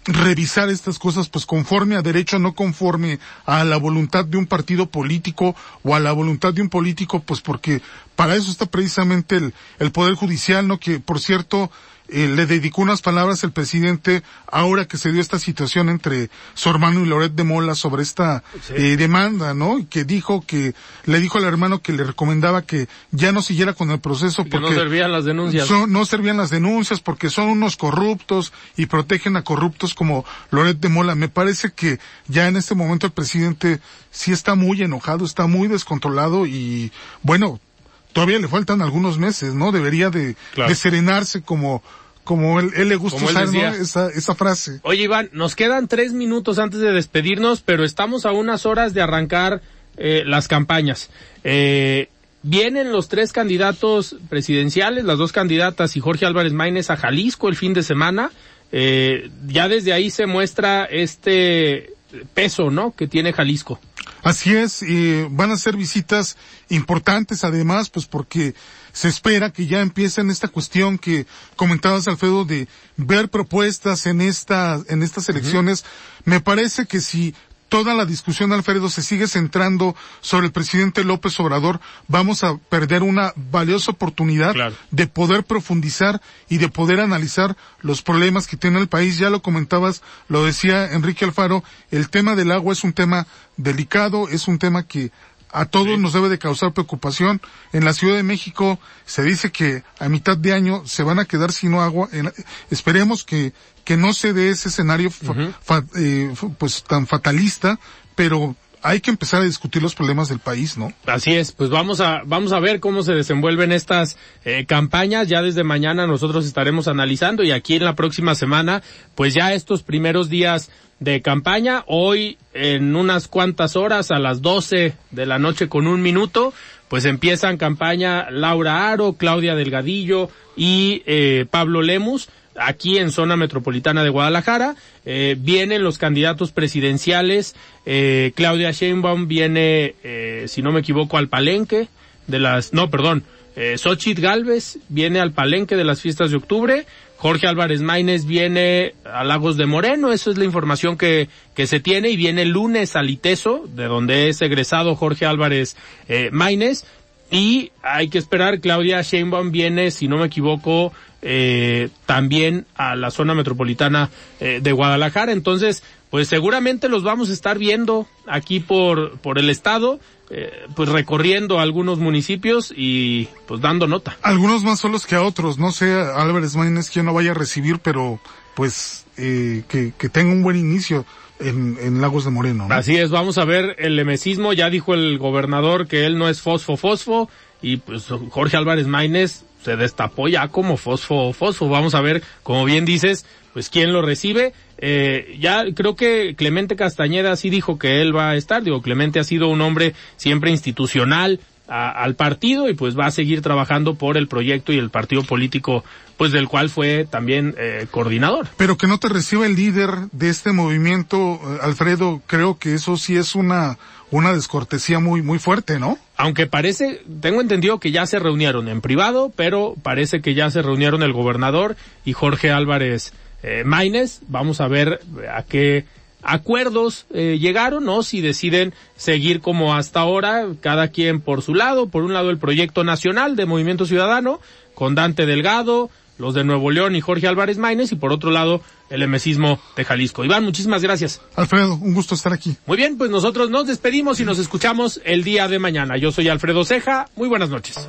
revisar estas cosas pues conforme a derecho, no conforme a la voluntad de un partido político o a la voluntad de un político, pues porque para eso está precisamente el, el Poder Judicial, ¿no? Que por cierto, eh, le dedicó unas palabras el presidente ahora que se dio esta situación entre su hermano y Loret de Mola sobre esta eh, demanda, ¿no? Y que dijo que, le dijo al hermano que le recomendaba que ya no siguiera con el proceso porque no servían las denuncias. no servían las denuncias porque son unos corruptos y protegen a corruptos como Loret de Mola. Me parece que ya en este momento el presidente sí está muy enojado, está muy descontrolado y bueno, todavía le faltan algunos meses, ¿no? Debería de, de serenarse como, como él, él le gusta usar ¿no? esa, esa frase. Oye, Iván, nos quedan tres minutos antes de despedirnos, pero estamos a unas horas de arrancar eh, las campañas. Eh, vienen los tres candidatos presidenciales, las dos candidatas y Jorge Álvarez Maínez a Jalisco el fin de semana. Eh, ya desde ahí se muestra este peso, ¿no? Que tiene Jalisco. Así es, y van a ser visitas importantes además, pues porque se espera que ya empiecen esta cuestión que comentabas Alfredo de ver propuestas en esta, en estas elecciones. Me parece que si toda la discusión, Alfredo, se sigue centrando sobre el presidente López Obrador, vamos a perder una valiosa oportunidad de poder profundizar y de poder analizar los problemas que tiene el país. Ya lo comentabas, lo decía Enrique Alfaro, el tema del agua es un tema delicado, es un tema que a todos nos debe de causar preocupación. En la Ciudad de México se dice que a mitad de año se van a quedar sin agua. esperemos que, que no se dé ese escenario eh, pues tan fatalista, pero hay que empezar a discutir los problemas del país, ¿no? Así es, pues vamos a vamos a ver cómo se desenvuelven estas eh, campañas. Ya desde mañana nosotros estaremos analizando y aquí en la próxima semana, pues ya estos primeros días de campaña. Hoy, en unas cuantas horas, a las 12 de la noche con un minuto, pues empiezan campaña Laura Aro, Claudia Delgadillo y eh, Pablo Lemus aquí en zona metropolitana de Guadalajara. Eh, vienen los candidatos presidenciales. Eh, Claudia Sheinbaum viene, eh, si no me equivoco, al palenque de las, no, perdón, eh, Xochitl Galvez viene al palenque de las fiestas de octubre. Jorge Álvarez Maínez viene a Lagos de Moreno, eso es la información que, que se tiene, y viene el lunes a Liteso, de donde es egresado Jorge Álvarez eh, y hay que esperar, Claudia Sheinbaum viene, si no me equivoco, eh, también a la zona metropolitana eh, de Guadalajara, entonces, pues seguramente los vamos a estar viendo aquí por, por el estado, eh, pues recorriendo algunos municipios y pues dando nota. Algunos más solos que a otros, no sé Álvarez Maínez quién lo vaya a recibir, pero pues eh, que, que tenga un buen inicio. En, en, Lagos de Moreno. Así es, vamos a ver el lemesismo, ya dijo el gobernador que él no es fosfo fosfo y pues Jorge Álvarez Maínez se destapó ya como fosfo fosfo. Vamos a ver, como bien dices, pues quién lo recibe. Eh, ya creo que Clemente Castañeda sí dijo que él va a estar. Digo, Clemente ha sido un hombre siempre institucional, al partido y pues va a seguir trabajando por el proyecto y el partido político pues del cual fue también eh, coordinador. Pero que no te reciba el líder de este movimiento, eh, Alfredo, creo que eso sí es una una descortesía muy muy fuerte, ¿no? Aunque parece, tengo entendido que ya se reunieron en privado, pero parece que ya se reunieron el gobernador y Jorge Álvarez eh, Maínez. Vamos a ver a qué acuerdos eh, llegaron, ¿no? Si deciden seguir como hasta ahora, cada quien por su lado, por un lado el proyecto nacional de Movimiento Ciudadano, con Dante Delgado, los de Nuevo León y Jorge Álvarez Maínez, y por otro lado el emesismo de Jalisco. Iván, muchísimas gracias. Alfredo, un gusto estar aquí. Muy bien, pues nosotros nos despedimos y nos escuchamos el día de mañana. Yo soy Alfredo Ceja, muy buenas noches.